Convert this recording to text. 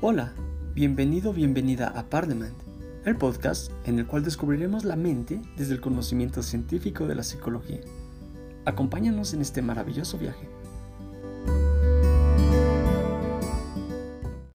Hola, bienvenido bienvenida a Parliament, el podcast en el cual descubriremos la mente desde el conocimiento científico de la psicología. Acompáñanos en este maravilloso viaje.